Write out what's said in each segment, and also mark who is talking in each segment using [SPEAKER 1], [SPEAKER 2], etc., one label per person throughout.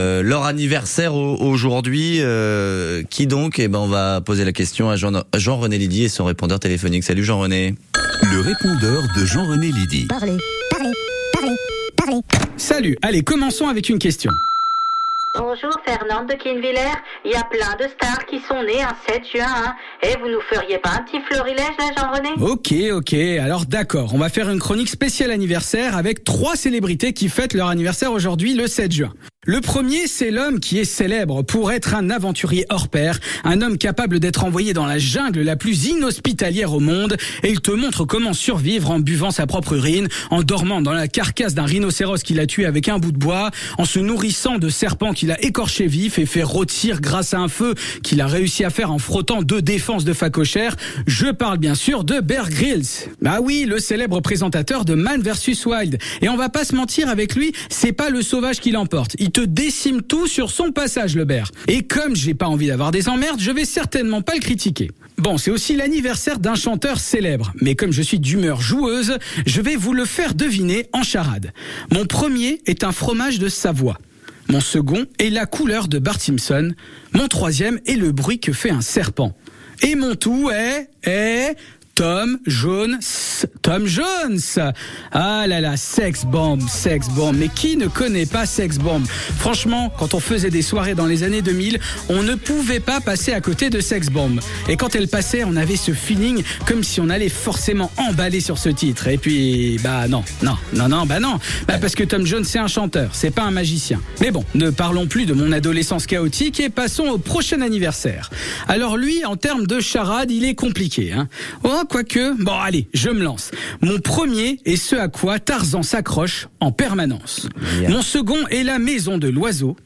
[SPEAKER 1] Euh, leur anniversaire au- aujourd'hui, euh, qui donc? Eh ben, on va poser la question à Jean- Jean-René Lydie et son répondeur téléphonique. Salut Jean-René.
[SPEAKER 2] Le répondeur de Jean-René Lydie.
[SPEAKER 3] Parlez, parlez, parlez, parlez.
[SPEAKER 4] Salut, allez, commençons avec une question.
[SPEAKER 5] Bonjour Fernande de Kinviller, il y a plein de stars qui sont nées un 7 juin, hein. Et vous nous feriez pas un petit florilège là Jean-René?
[SPEAKER 4] Ok, ok, alors d'accord, on va faire une chronique spéciale anniversaire avec trois célébrités qui fêtent leur anniversaire aujourd'hui le 7 juin. Le premier, c'est l'homme qui est célèbre pour être un aventurier hors pair, un homme capable d'être envoyé dans la jungle la plus inhospitalière au monde, et il te montre comment survivre en buvant sa propre urine, en dormant dans la carcasse d'un rhinocéros qu'il a tué avec un bout de bois, en se nourrissant de serpents qu'il a écorchés vifs et fait rôtir grâce à un feu qu'il a réussi à faire en frottant deux défenses de facochère. Je parle bien sûr de Bear Grylls. Bah oui, le célèbre présentateur de Man vs Wild. Et on va pas se mentir avec lui, c'est pas le sauvage qui l'emporte. Il te décime tout sur son passage, le bear. Et comme j'ai pas envie d'avoir des emmerdes, je vais certainement pas le critiquer. Bon, c'est aussi l'anniversaire d'un chanteur célèbre. Mais comme je suis d'humeur joueuse, je vais vous le faire deviner en charade. Mon premier est un fromage de Savoie. Mon second est la couleur de Bart Simpson. Mon troisième est le bruit que fait un serpent. Et mon tout est, est Tom Jones. Tom Jones. Ah là là, Sex Bomb, Sex Bomb. Mais qui ne connaît pas Sex Bomb? Franchement, quand on faisait des soirées dans les années 2000, on ne pouvait pas passer à côté de Sex Bomb. Et quand elle passait, on avait ce feeling comme si on allait forcément emballer sur ce titre. Et puis, bah non, non, non, non, bah non. Bah parce que Tom Jones, c'est un chanteur, c'est pas un magicien. Mais bon, ne parlons plus de mon adolescence chaotique et passons au prochain anniversaire. Alors lui, en termes de charade, il est compliqué. Hein. Quoique, bon allez, je me lance. Mon premier est ce à quoi Tarzan s'accroche en permanence. Mon second est la maison de l'oiseau.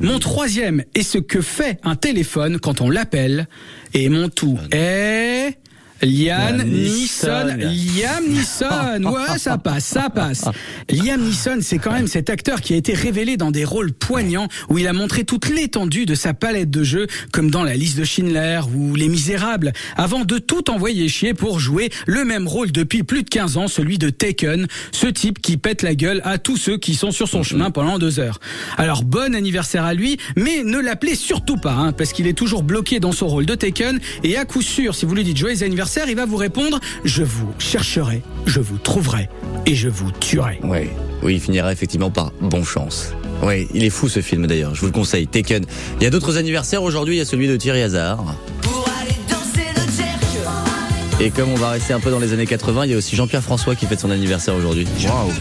[SPEAKER 4] Mon troisième est ce que fait un téléphone quand on l'appelle. Et mon tout est...
[SPEAKER 1] Liam
[SPEAKER 4] Neeson.
[SPEAKER 1] Neeson.
[SPEAKER 4] Liam Neeson. Ouais, ça passe, ça passe. Liam Neeson, c'est quand même cet acteur qui a été révélé dans des rôles poignants où il a montré toute l'étendue de sa palette de jeux, comme dans La liste de Schindler ou Les Misérables, avant de tout envoyer chier pour jouer le même rôle depuis plus de 15 ans, celui de Taken, ce type qui pète la gueule à tous ceux qui sont sur son chemin pendant deux heures. Alors bon anniversaire à lui, mais ne l'appelez surtout pas, hein, parce qu'il est toujours bloqué dans son rôle de Taken, et à coup sûr, si vous lui dites joyeux anniversaire, il va vous répondre, je vous chercherai, je vous trouverai, et je vous tuerai.
[SPEAKER 1] Oui, oui, il finira effectivement par bon chance. Oui, il est fou ce film d'ailleurs, je vous le conseille, Taken. Il y a d'autres anniversaires aujourd'hui, il y a celui de Thierry Hazard. Et comme on va rester un peu dans les années 80, il y a aussi Jean-Pierre François qui fête son anniversaire aujourd'hui. Waouh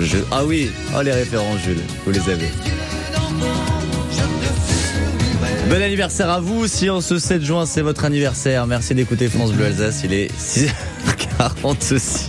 [SPEAKER 1] Je- Ah oui, oh les références Jules, vous les avez. Bon anniversaire à vous si en ce 7 juin c'est votre anniversaire. Merci d'écouter France Bleu Alsace, il est 6h46.